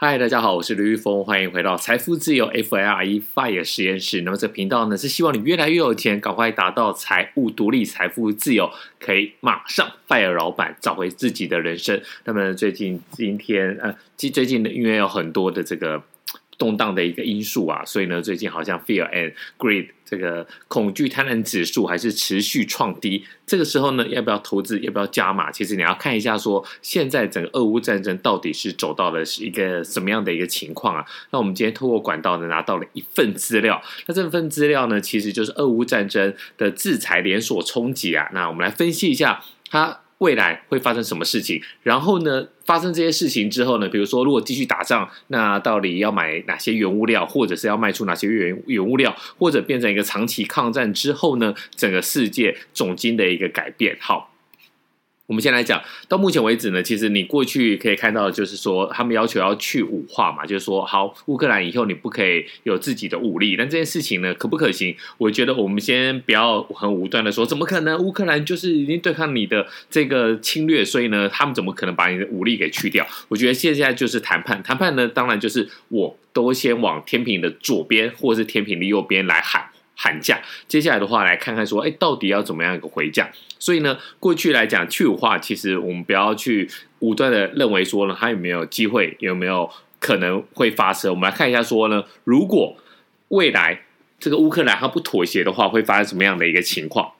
嗨，大家好，我是刘玉峰，欢迎回到财富自由 F L R E fire 实验室。那么这频道呢是希望你越来越有钱，赶快达到财务独立、财富自由，可以马上 FIRE 老板，找回自己的人生。那么最近今天呃，最近呢因为有很多的这个。动荡的一个因素啊，所以呢，最近好像 Fear and Greed 这个恐惧贪婪指数还是持续创低。这个时候呢，要不要投资？要不要加码？其实你要看一下，说现在整个俄乌战争到底是走到了是一个什么样的一个情况啊？那我们今天透过管道呢，拿到了一份资料。那这份资料呢，其实就是俄乌战争的制裁连锁冲击啊。那我们来分析一下它。未来会发生什么事情？然后呢，发生这些事情之后呢，比如说，如果继续打仗，那到底要买哪些原物料，或者是要卖出哪些原原物料，或者变成一个长期抗战之后呢，整个世界总经的一个改变？好。我们先来讲，到目前为止呢，其实你过去可以看到，就是说他们要求要去武化嘛，就是说，好，乌克兰以后你不可以有自己的武力。但这件事情呢，可不可行？我觉得我们先不要很武断的说，怎么可能？乌克兰就是已经对抗你的这个侵略，所以呢，他们怎么可能把你的武力给去掉？我觉得现在就是谈判，谈判呢，当然就是我都先往天平的左边，或者是天平的右边来喊。寒假，接下来的话来看看说，哎，到底要怎么样一个回价？所以呢，过去来讲去武化，其实我们不要去武断的认为说呢，它有没有机会，有没有可能会发生？我们来看一下说呢，如果未来这个乌克兰它不妥协的话，会发生什么样的一个情况？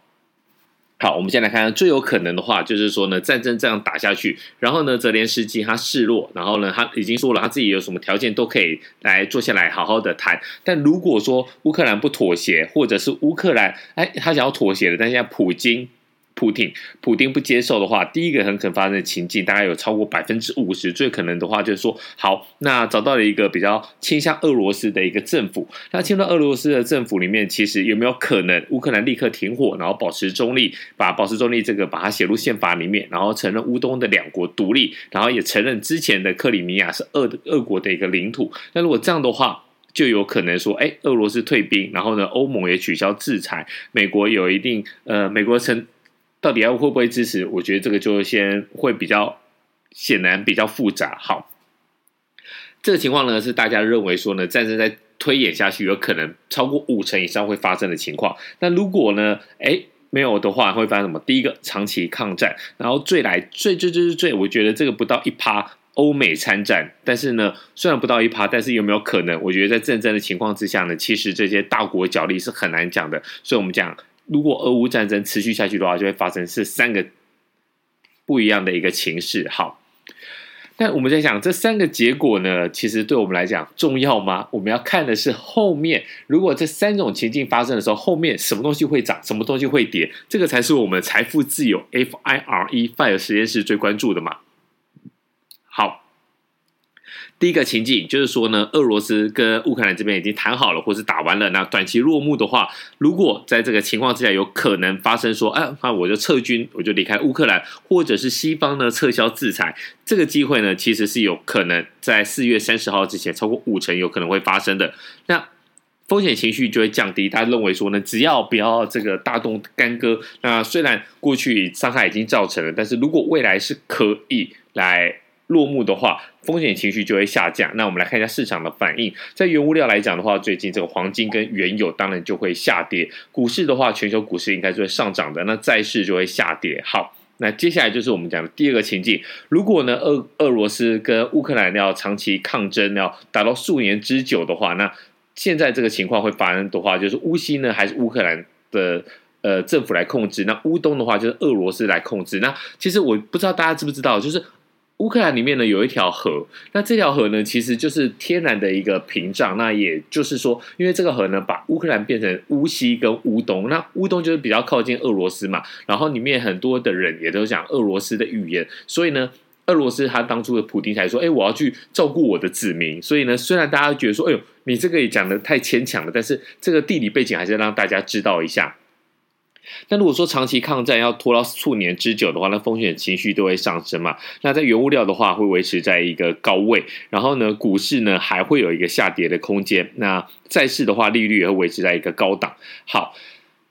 好，我们先来看看最有可能的话，就是说呢，战争这样打下去，然后呢，泽连斯基他示弱，然后呢，他已经说了他自己有什么条件都可以来坐下来好好的谈。但如果说乌克兰不妥协，或者是乌克兰哎他想要妥协的，但现在普京。普丁，普丁不接受的话，第一个很可能发生的情境，大概有超过百分之五十。最可能的话就是说，好，那找到了一个比较倾向俄罗斯的一个政府。那进入俄罗斯的政府里面，其实有没有可能乌克兰立刻停火，然后保持中立，把保持中立这个把它写入宪法里面，然后承认乌东的两国独立，然后也承认之前的克里米亚是俄俄国的一个领土。那如果这样的话，就有可能说，哎，俄罗斯退兵，然后呢，欧盟也取消制裁，美国有一定呃，美国成。到底要会不会支持？我觉得这个就先会比较显然比较复杂。好，这个情况呢是大家认为说呢，战争在推演下去，有可能超过五成以上会发生的情况。那如果呢，哎，没有的话，会发生什么？第一个，长期抗战，然后最来最最最最最，我觉得这个不到一趴，欧美参战。但是呢，虽然不到一趴，但是有没有可能？我觉得在战争的情况之下呢，其实这些大国角力是很难讲的。所以我们讲。如果俄乌战争持续下去的话，就会发生是三个不一样的一个情势。好，那我们在想这三个结果呢，其实对我们来讲重要吗？我们要看的是后面，如果这三种情境发生的时候，后面什么东西会涨，什么东西会跌，这个才是我们财富自由 F I R E Fire 实验室最关注的嘛。好。第一个情景就是说呢，俄罗斯跟乌克兰这边已经谈好了，或是打完了。那短期落幕的话，如果在这个情况之下有可能发生说，哎，那我就撤军，我就离开乌克兰，或者是西方呢撤销制裁，这个机会呢其实是有可能在四月三十号之前超过五成有可能会发生的。那风险情绪就会降低，大家认为说呢，只要不要这个大动干戈，那虽然过去伤害已经造成了，但是如果未来是可以来。落幕的话，风险情绪就会下降。那我们来看一下市场的反应。在原物料来讲的话，最近这个黄金跟原油当然就会下跌。股市的话，全球股市应该是会上涨的。那债市就会下跌。好，那接下来就是我们讲的第二个情境。如果呢，俄俄罗斯跟乌克兰要长期抗争，要达到数年之久的话，那现在这个情况会发生的话，就是乌西呢还是乌克兰的呃政府来控制？那乌东的话就是俄罗斯来控制。那其实我不知道大家知不知道，就是。乌克兰里面呢有一条河，那这条河呢其实就是天然的一个屏障。那也就是说，因为这个河呢把乌克兰变成乌西跟乌东，那乌东就是比较靠近俄罗斯嘛。然后里面很多的人也都讲俄罗斯的语言，所以呢，俄罗斯他当初的普丁才说：“哎，我要去照顾我的子民。”所以呢，虽然大家觉得说：“哎呦，你这个也讲的太牵强了。”但是这个地理背景还是让大家知道一下。那如果说长期抗战要拖到数年之久的话，那风险情绪都会上升嘛。那在原物料的话，会维持在一个高位，然后呢，股市呢还会有一个下跌的空间。那债市的话，利率也会维持在一个高档。好，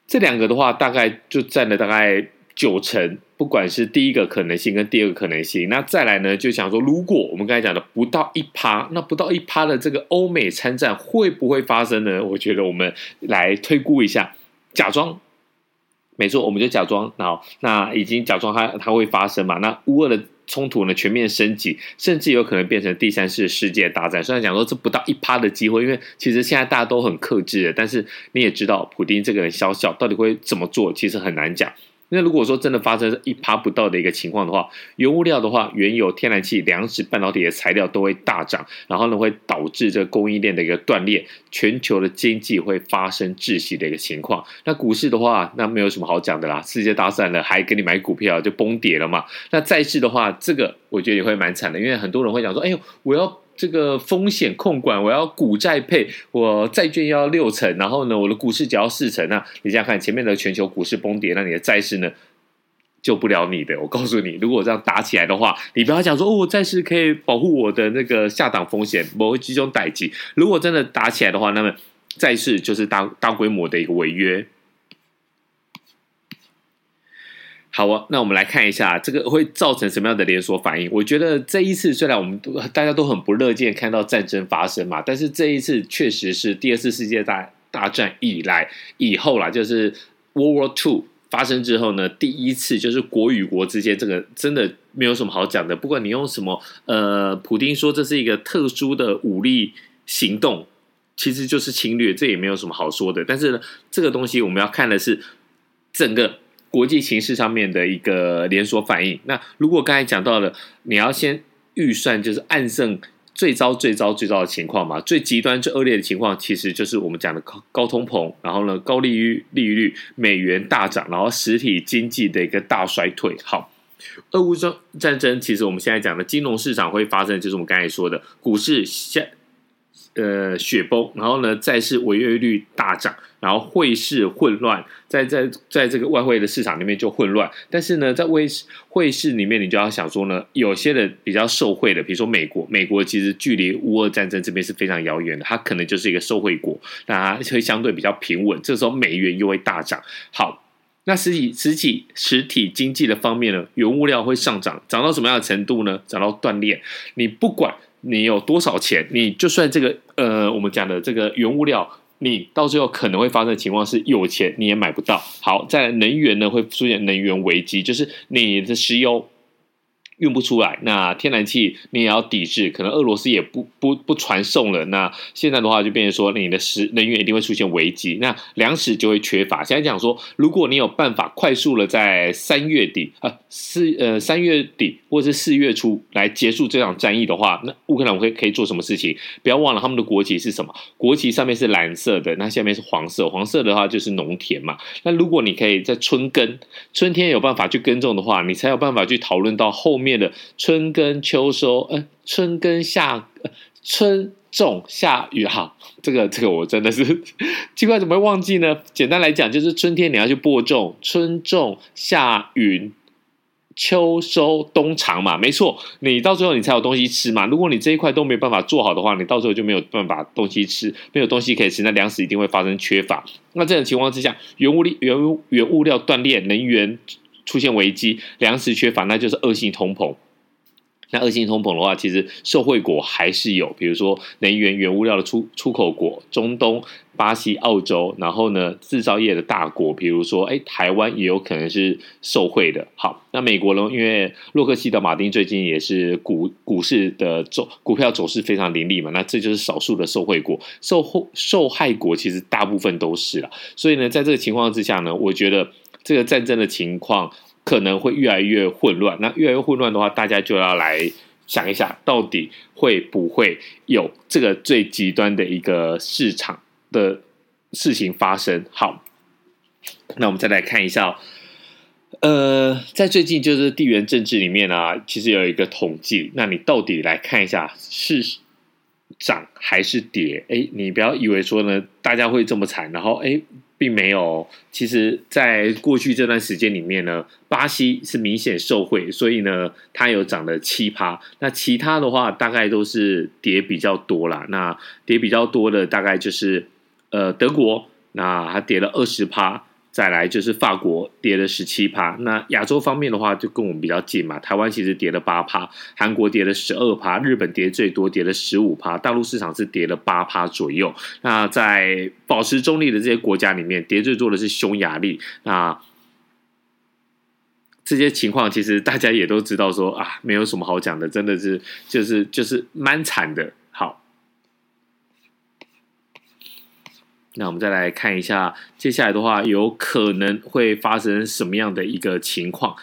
这两个的话，大概就占了大概。九成，不管是第一个可能性跟第二个可能性，那再来呢，就想说，如果我们刚才讲的不到一趴，那不到一趴的这个欧美参战会不会发生呢？我觉得我们来推估一下，假装，没错，我们就假装，那那已经假装它它会发生嘛？那乌俄的冲突呢全面升级，甚至有可能变成第三次世界大战。虽然讲说这不到一趴的机会，因为其实现在大家都很克制的，但是你也知道，普丁这个人小小到底会怎么做，其实很难讲。那如果说真的发生一趴不到的一个情况的话，原物料的话，原油、天然气、粮食、半导体的材料都会大涨，然后呢会导致这个供应链的一个断裂，全球的经济会发生窒息的一个情况。那股市的话，那没有什么好讲的啦，世界大战了还给你买股票就崩跌了嘛。那债市的话，这个我觉得也会蛮惨的，因为很多人会讲说，哎呦，我要。这个风险控管，我要股债配，我债券要六成，然后呢，我的股市只要四成。那你想想看，前面的全球股市崩跌，那你的债市呢，救不了你的。我告诉你，如果这样打起来的话，你不要讲说哦，债市可以保护我的那个下档风险，我会集中待机。如果真的打起来的话，那么债市就是大大规模的一个违约。好啊，那我们来看一下这个会造成什么样的连锁反应。我觉得这一次虽然我们都大家都很不乐见看到战争发生嘛，但是这一次确实是第二次世界大大战以来以后啦，就是 World War Two 发生之后呢，第一次就是国与国之间这个真的没有什么好讲的。不管你用什么，呃，普丁说这是一个特殊的武力行动，其实就是侵略，这也没有什么好说的。但是呢，这个东西我们要看的是整个。国际形势上面的一个连锁反应。那如果刚才讲到了，你要先预算，就是暗胜最糟、最糟、最糟的情况嘛，最极端、最恶劣的情况，其实就是我们讲的高高通膨，然后呢，高利率、利率、美元大涨，然后实体经济的一个大衰退。好，俄乌战战争，其实我们现在讲的金融市场会发生，就是我们刚才说的股市下。呃，雪崩，然后呢，债市违约率大涨，然后汇市混乱，在在在这个外汇的市场里面就混乱。但是呢，在汇市汇市里面，你就要想说呢，有些人比较受惠的，比如说美国，美国其实距离乌俄战争这边是非常遥远的，它可能就是一个受惠国，那它会相对比较平稳。这时候美元又会大涨。好，那实体实体实体经济的方面呢，原物料会上涨，涨到什么样的程度呢？涨到断裂。你不管。你有多少钱？你就算这个呃，我们讲的这个原物料，你到最后可能会发生的情况是，有钱你也买不到。好，在能源呢会出现能源危机，就是你的石油。运不出来，那天然气你也要抵制，可能俄罗斯也不不不传送了。那现在的话就变成说，你的食能源一定会出现危机，那粮食就会缺乏。现在讲说，如果你有办法快速的在三月底啊四呃三月底或者是四月初来结束这场战役的话，那乌克兰会可以做什么事情？不要忘了他们的国旗是什么？国旗上面是蓝色的，那下面是黄色，黄色的话就是农田嘛。那如果你可以在春耕，春天有办法去耕种的话，你才有办法去讨论到后面。面的春耕秋收，呃，春耕夏，呃，春种夏雨，好，这个这个我真的是 奇怪，怎么会忘记呢？简单来讲，就是春天你要去播种，春种夏耘，秋收冬藏嘛，没错，你到最后你才有东西吃嘛。如果你这一块都没有办法做好的话，你到最后就没有办法东西吃，没有东西可以吃，那粮食一定会发生缺乏。那这种情况之下，原物力原原物料断裂，能源。出现危机，粮食缺乏，那就是恶性通膨。那恶性通膨的话，其实受惠国还是有，比如说能源原物料的出出口国，中东、巴西、澳洲，然后呢，制造业的大国，比如说，哎，台湾也有可能是受惠的。好，那美国呢？因为洛克希德马丁最近也是股股市的走股票走势非常凌厉嘛，那这就是少数的受惠国，受后受害国其实大部分都是了。所以呢，在这个情况之下呢，我觉得。这个战争的情况可能会越来越混乱，那越来越混乱的话，大家就要来想一下，到底会不会有这个最极端的一个市场的事情发生？好，那我们再来看一下，呃，在最近就是地缘政治里面啊，其实有一个统计，那你到底来看一下是涨还是跌？哎，你不要以为说呢，大家会这么惨，然后哎。并没有，其实，在过去这段时间里面呢，巴西是明显受惠，所以呢，它有涨了七趴。那其他的话，大概都是跌比较多啦。那跌比较多的，大概就是呃德国，那它跌了二十趴。再来就是法国跌了十七趴，那亚洲方面的话就跟我们比较近嘛，台湾其实跌了八趴，韩国跌了十二趴，日本跌最多跌了十五趴，大陆市场是跌了八趴左右。那在保持中立的这些国家里面，跌最多的是匈牙利。那这些情况其实大家也都知道说，说啊，没有什么好讲的，真的是就是就是蛮惨的。好。那我们再来看一下，接下来的话有可能会发生什么样的一个情况？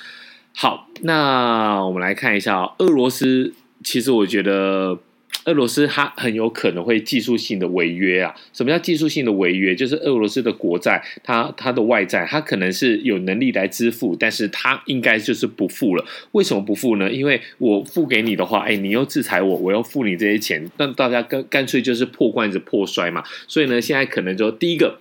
好，那我们来看一下俄罗斯。其实我觉得。俄罗斯它很有可能会技术性的违约啊！什么叫技术性的违约？就是俄罗斯的国债，它它的外债，它可能是有能力来支付，但是它应该就是不付了。为什么不付呢？因为我付给你的话，哎，你又制裁我，我要付你这些钱，那大家干干脆就是破罐子破摔嘛。所以呢，现在可能就第一个。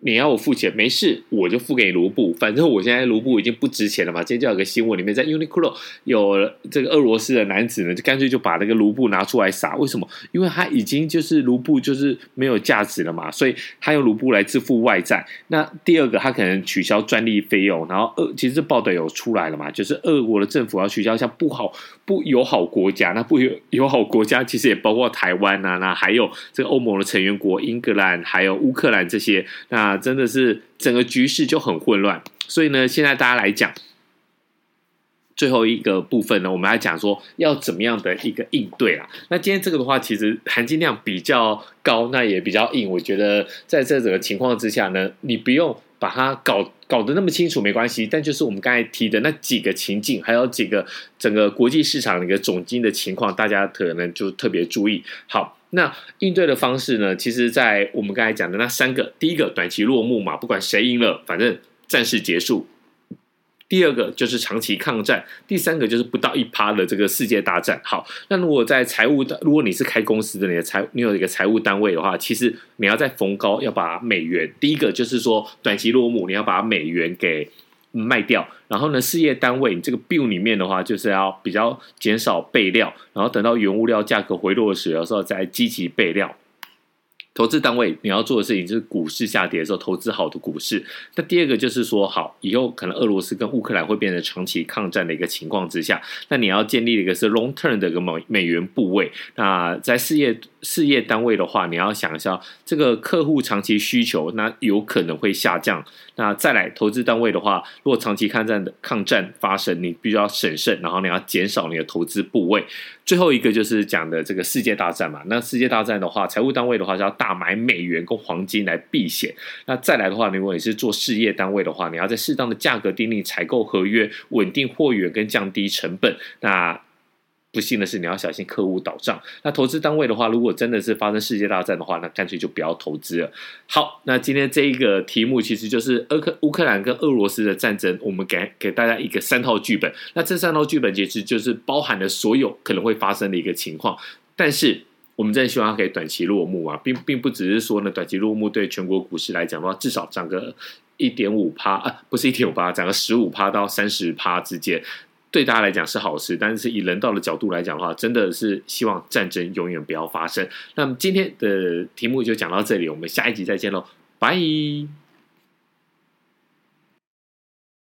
你要我付钱没事，我就付给你卢布。反正我现在卢布已经不值钱了嘛。今天就有个新闻里面，在 Uniqlo 有这个俄罗斯的男子呢，就干脆就把那个卢布拿出来撒。为什么？因为他已经就是卢布就是没有价值了嘛，所以他用卢布来支付外债。那第二个，他可能取消专利费用。然后俄其实报道有出来了嘛，就是俄国的政府要取消一下不好不友好国家。那不友友好国家其实也包括台湾啊，那还有这个欧盟的成员国英格兰，还有乌克兰这些那。啊，真的是整个局势就很混乱，所以呢，现在大家来讲最后一个部分呢，我们来讲说要怎么样的一个应对啦。那今天这个的话，其实含金量比较高，那也比较硬。我觉得在这整个情况之下呢，你不用把它搞搞得那么清楚，没关系。但就是我们刚才提的那几个情境，还有几个整个国际市场的一个总经的情况，大家可能就特别注意。好。那应对的方式呢？其实，在我们刚才讲的那三个，第一个短期落幕嘛，不管谁赢了，反正战事结束。第二个就是长期抗战，第三个就是不到一趴的这个世界大战。好，那如果在财务的，如果你是开公司的，你的财，你有一个财务单位的话，其实你要在逢高要把美元，第一个就是说短期落幕，你要把美元给。卖掉，然后呢，事业单位你这个 bill 里面的话，就是要比较减少备料，然后等到原物料价格回落的时候，有时候再积极备料。投资单位你要做的事情就是股市下跌的时候投资好的股市。那第二个就是说，好，以后可能俄罗斯跟乌克兰会变成长期抗战的一个情况之下，那你要建立一个是 long term 的一个美美元部位。那在事业事业单位的话，你要想一下这个客户长期需求，那有可能会下降。那再来投资单位的话，如果长期抗战的抗战发生，你必须要审慎，然后你要减少你的投资部位。最后一个就是讲的这个世界大战嘛。那世界大战的话，财务单位的话是要大买美元跟黄金来避险。那再来的话，如果你是做事业单位的话，你要在适当的价格订立采购合约，稳定货源跟降低成本。那不幸的是，你要小心客户倒账。那投资单位的话，如果真的是发生世界大战的话，那干脆就不要投资了。好，那今天这一个题目其实就是俄克乌克兰跟俄罗斯的战争，我们给给大家一个三套剧本。那这三套剧本其实就是包含了所有可能会发生的一个情况。但是我们真的希望它可以短期落幕啊，并并不只是说呢，短期落幕对全国股市来讲的话，至少涨个一点五趴啊，不是一点五趴，涨个十五趴到三十趴之间。对大家来讲是好事，但是以人道的角度来讲的话，真的是希望战争永远不要发生。那么今天的题目就讲到这里，我们下一集再见喽，拜。